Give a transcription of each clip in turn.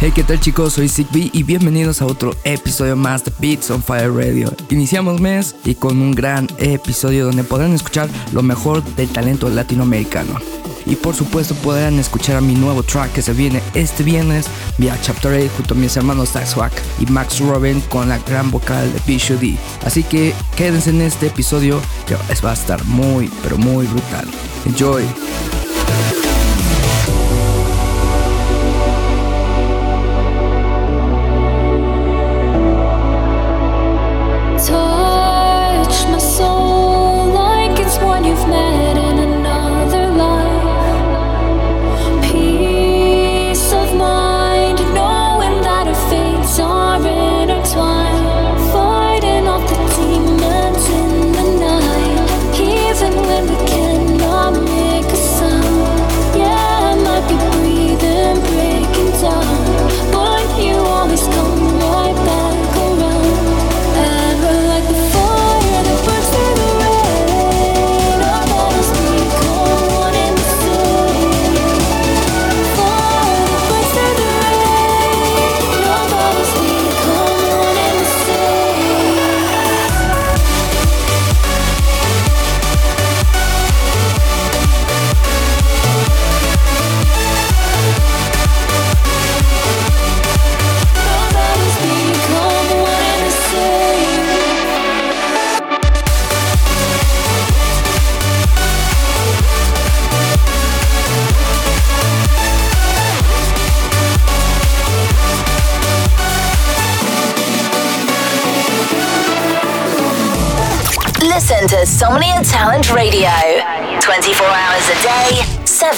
Hey, ¿qué tal chicos? Soy Sigby y bienvenidos a otro episodio más de Beats on Fire Radio. Iniciamos mes y con un gran episodio donde podrán escuchar lo mejor del talento latinoamericano. Y por supuesto podrán escuchar a mi nuevo track que se viene este viernes vía Chapter 8 junto a mis hermanos Taxwack y Max Robin con la gran vocal de Bishu D. Así que quédense en este episodio que va a estar muy pero muy brutal. Enjoy!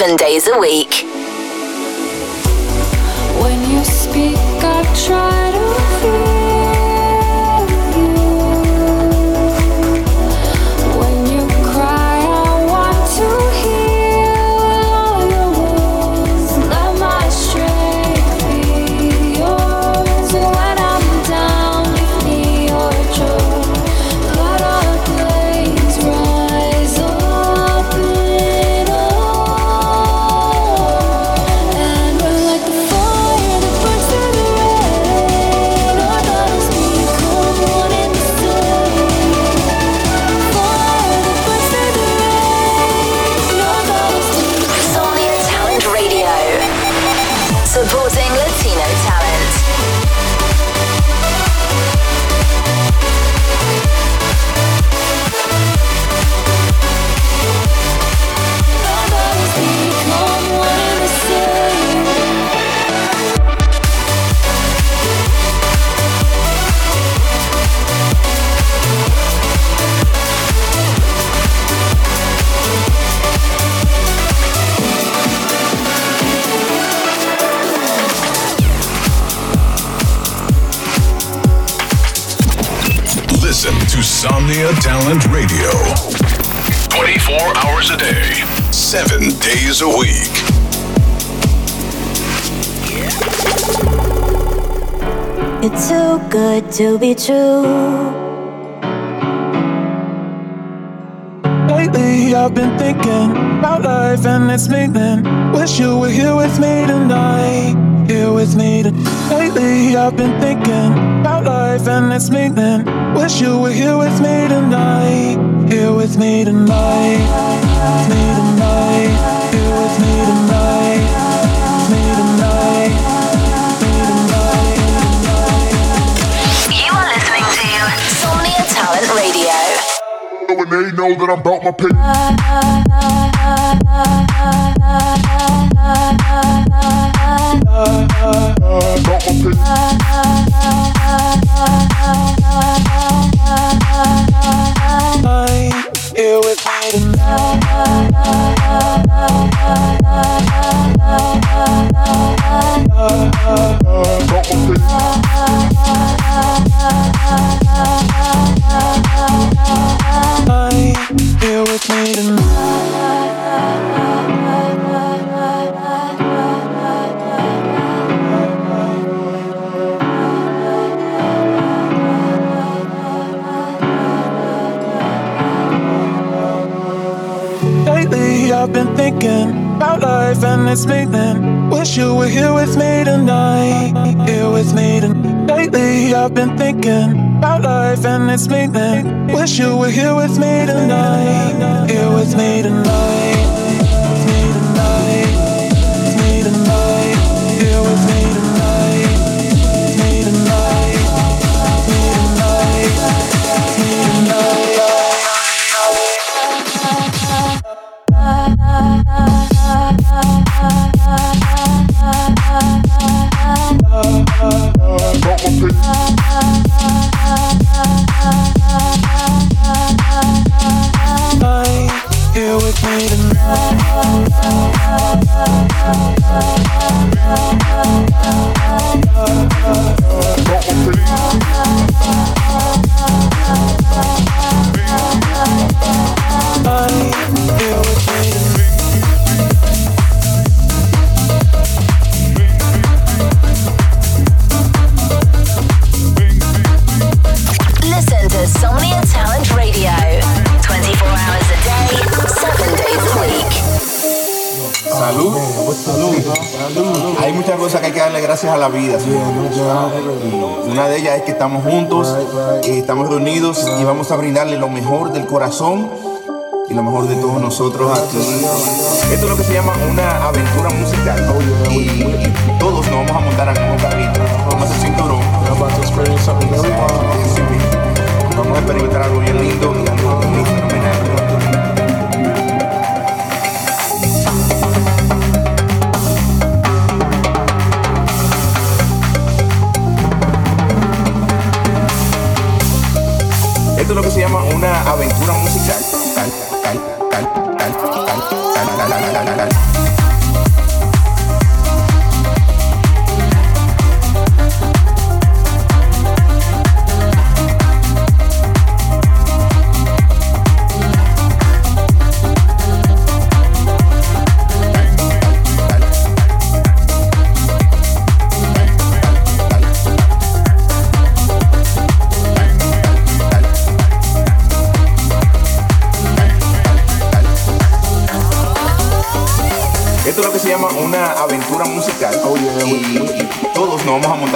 7 days a week. When you speak, I try to be true. Lately, I've been thinking about life and its meaning. Wish you were here with me tonight. Here with me tonight. Lately, I've been thinking about life and its meaning. Wish you were here with me tonight. Here with me tonight. With me tonight. Here with me tonight. With me tonight. When they know that I'm about my. About my tonight. Here with tonight. Wish you were here with me Salud. Hay muchas cosas que hay que darle gracias a la vida. ¿sí? Y una de ellas es que estamos juntos, eh, estamos reunidos y vamos a brindarle lo mejor del corazón y lo mejor de todos nosotros aquí. Esto es lo que se llama una aventura musical. Y, y todos nos vamos a montar al mismo carrito. Vamos a hacer cinturón. Vamos a experimentar algo bien lindo una aventura musical.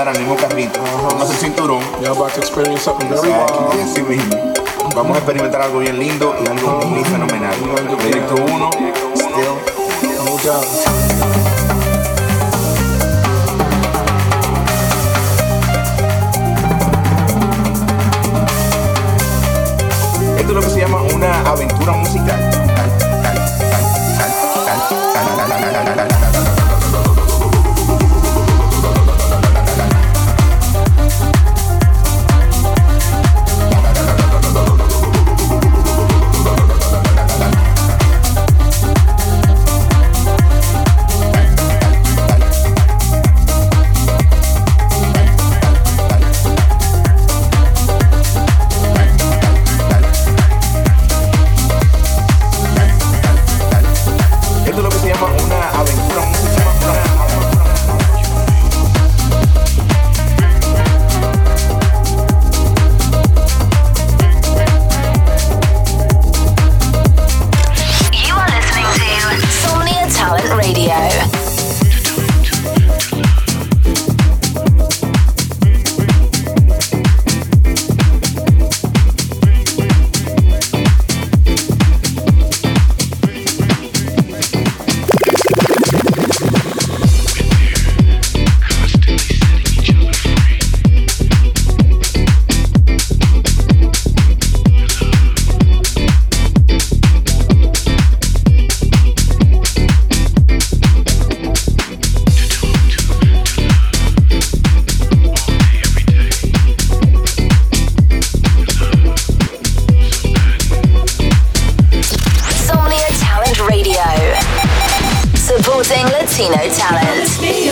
para el mismo carrito. Vamos a hacer cinturón. Vamos a experimentar algo bien lindo y algo muy fenomenal. Directo 1, still. Supporting Latino talent. be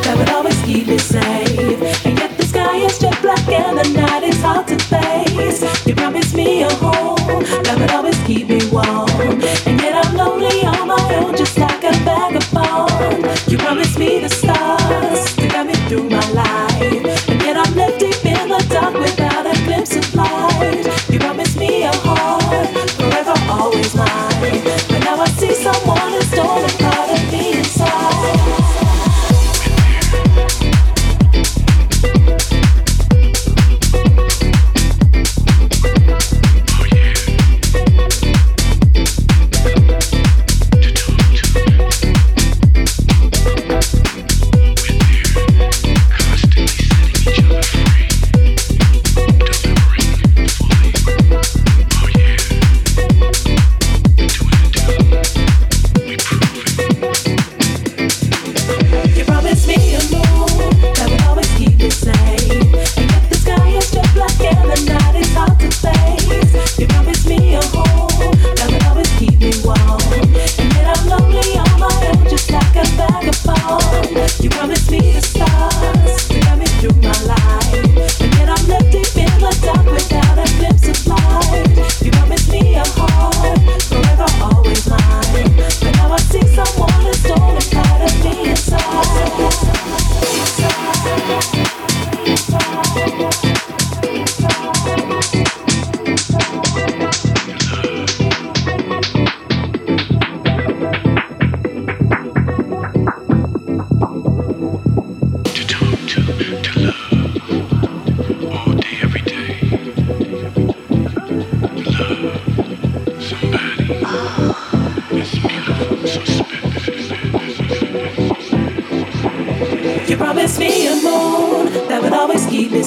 that would always keep me safe. And yet the sky is black and the night is hard to face. You promised me a home that would always keep me warm. And yet I'm lonely on my own, just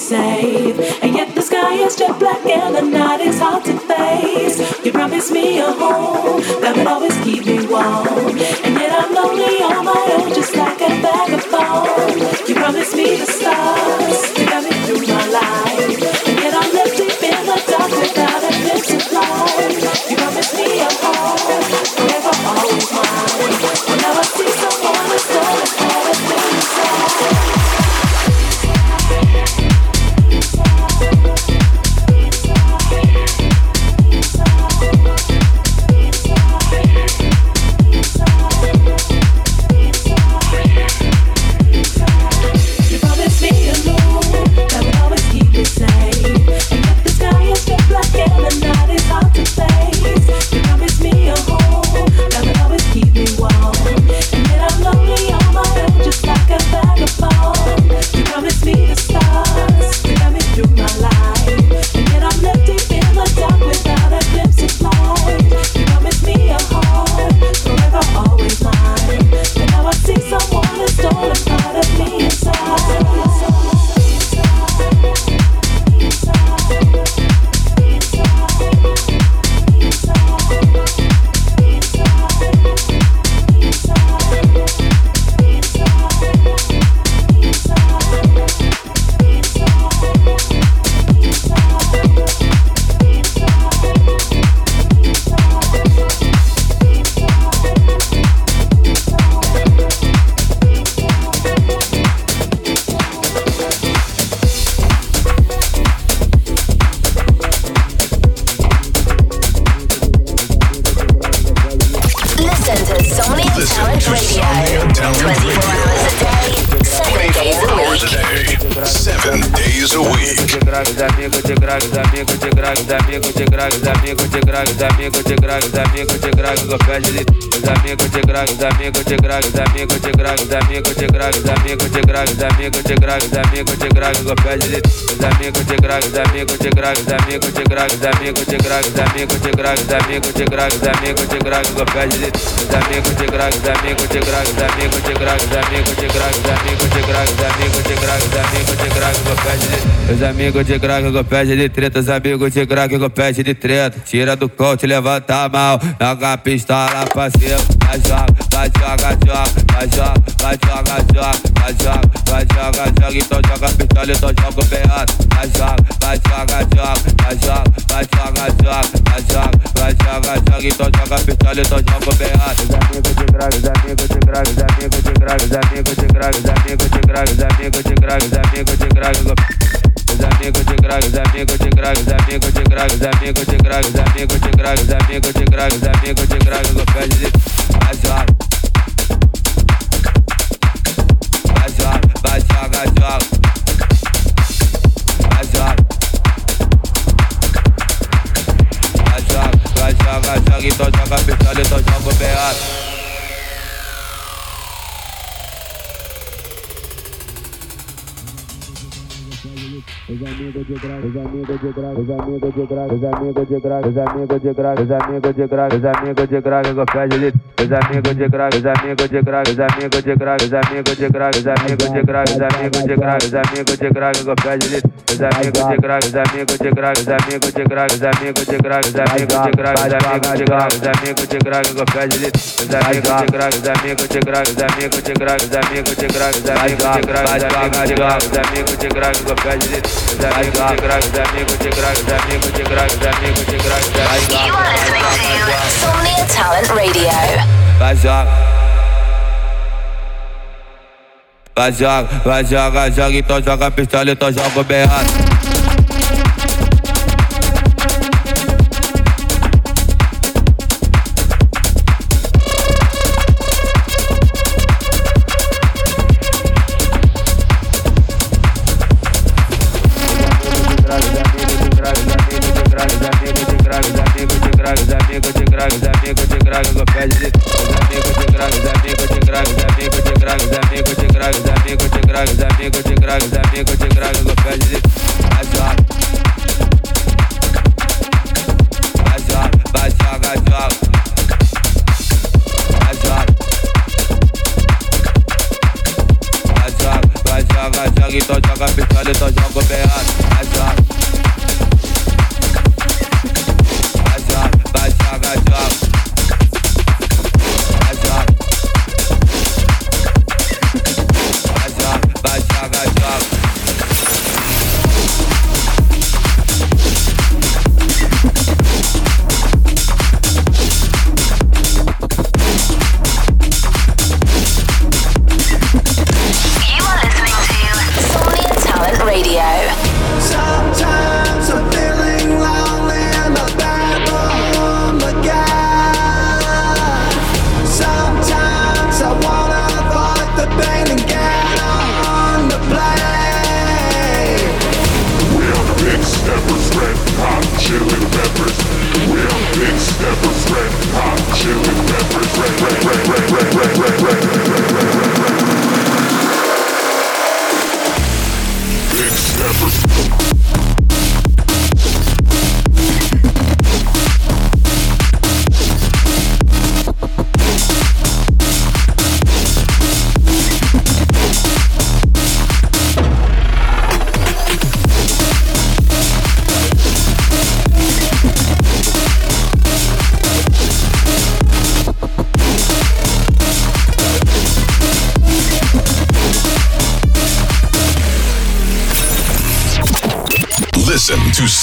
safe. And yet the sky is jet black and the night is hard to face. You promised me a home that would always keep me warm. de graga, os amigos de graga, os amigos de graga, os amigos de graga, os pede de os amigos de graga, os amigos de graga, os amigos de graga, os amigos de graga, os amigos de graga, os amigos de graga, os amigos de graga, os pede de os amigos de graga, os amigos de graga, os amigos de graga, os amigos de graga, os amigos de graga, os amigos de graga, os amigos de graga, os pede de os amigos de graga, os amigos de graga, os amigos de graga, os amigos de graga, os amigos de graga, os amigos de graga, os amigos de graga, os pede de os amigos de graga, os pede de treta, os amigos de graga, os pede de treta. Tira do coach, levanta a mão, joga a pistola pra cima. Vai joga, vai joga, joga, vai joga, vai joga, joga, vai joga, vai joga, joga. Então joga a pistola, então joga o peado. Vai joga, vai joga, joga, vai joga, vai joga, joga, vai joga, vai joga, joga. Então joga a pistola, então joga o peado. Os amigos de crack, os amigos de crack, os amigos de crack, os amigos de crack, os amigos de crack, os amigos de crack, os amigos de crack. Os amigos de crack, os amigos de crack, os amigos de crack, os amigos de amigos de grave, os amigos de grave, os amigos de grave, os amigos de grave, não perde de Zamigo de graça, amigo de graça, amigos de graça, os amigos de graça, os amigos de graça, go pede de os amigos de graça, os amigos de graga, os amigos de graga, não pede Os amigos de graga, os amigos de graga, os amigos de graga, os amigos de graga, os amigos de graga, os amigos de graga, os amigos de graga, não pede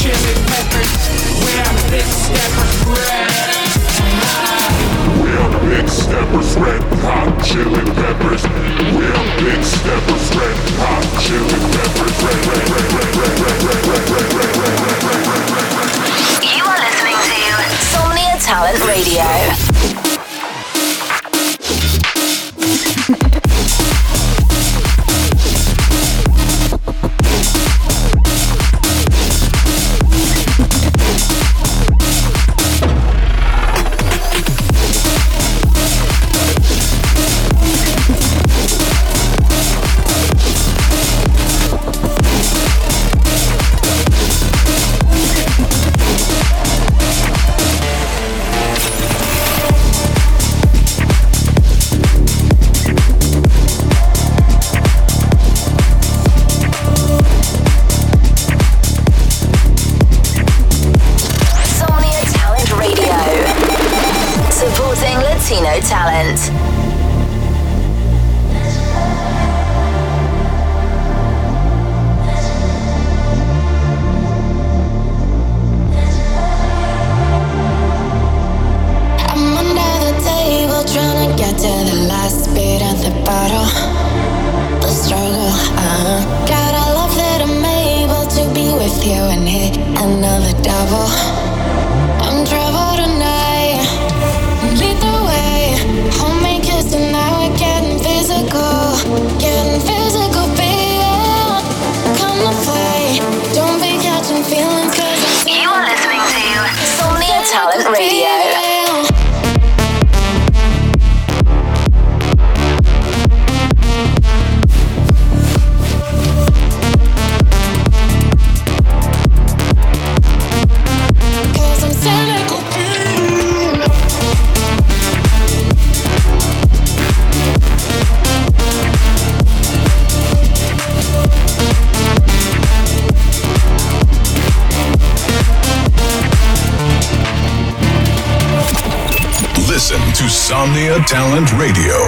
chili peppers. We are big steppers, red. We are big steppers, red hot chili peppers. We are big steppers, red hot chili peppers, red, red, red. Talent Radio.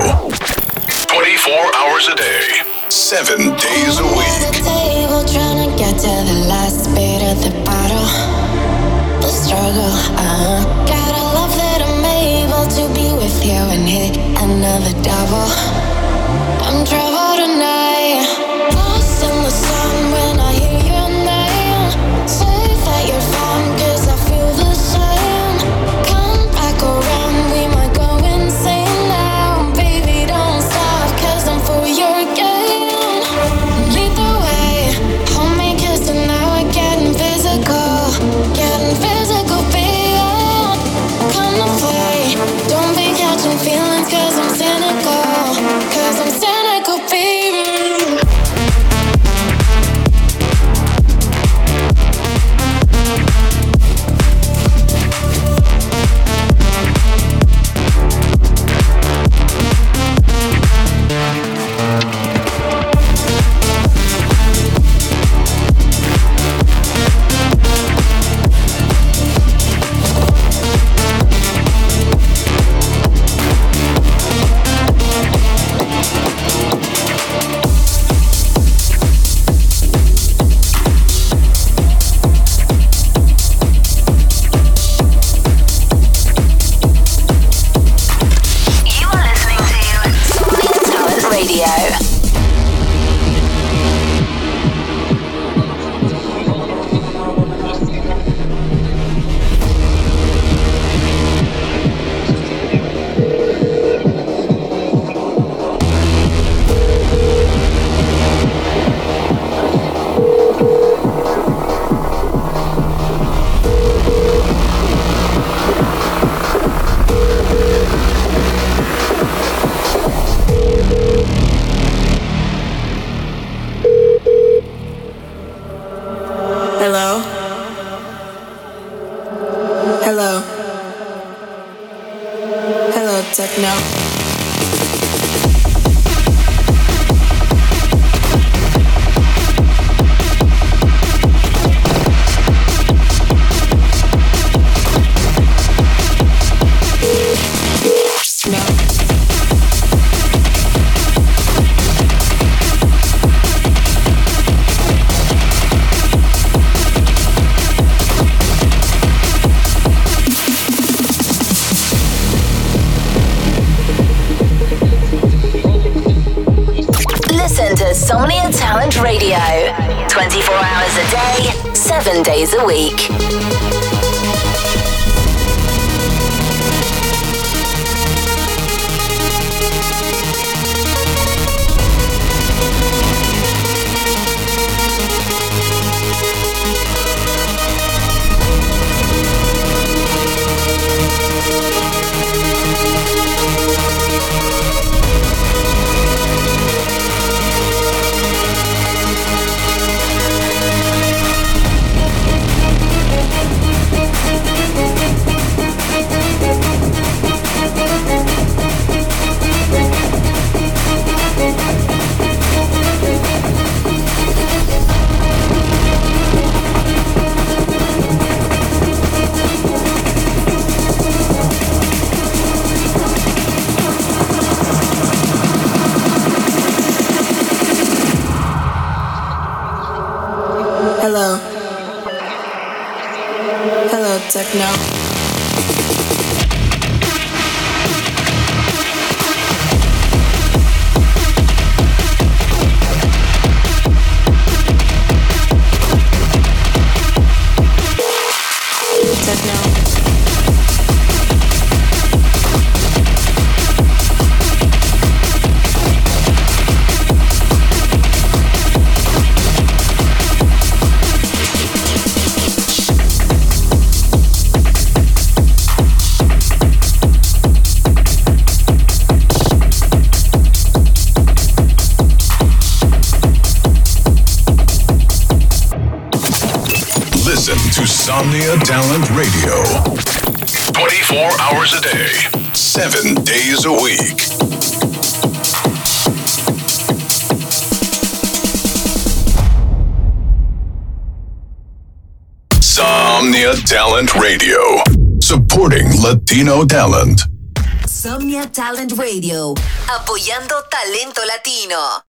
7 days a week. To Somnia Talent Radio. 24 hours a day, 7 days a week. Somnia Talent Radio. Supporting Latino talent. Somnia Talent Radio, apoyando talento latino.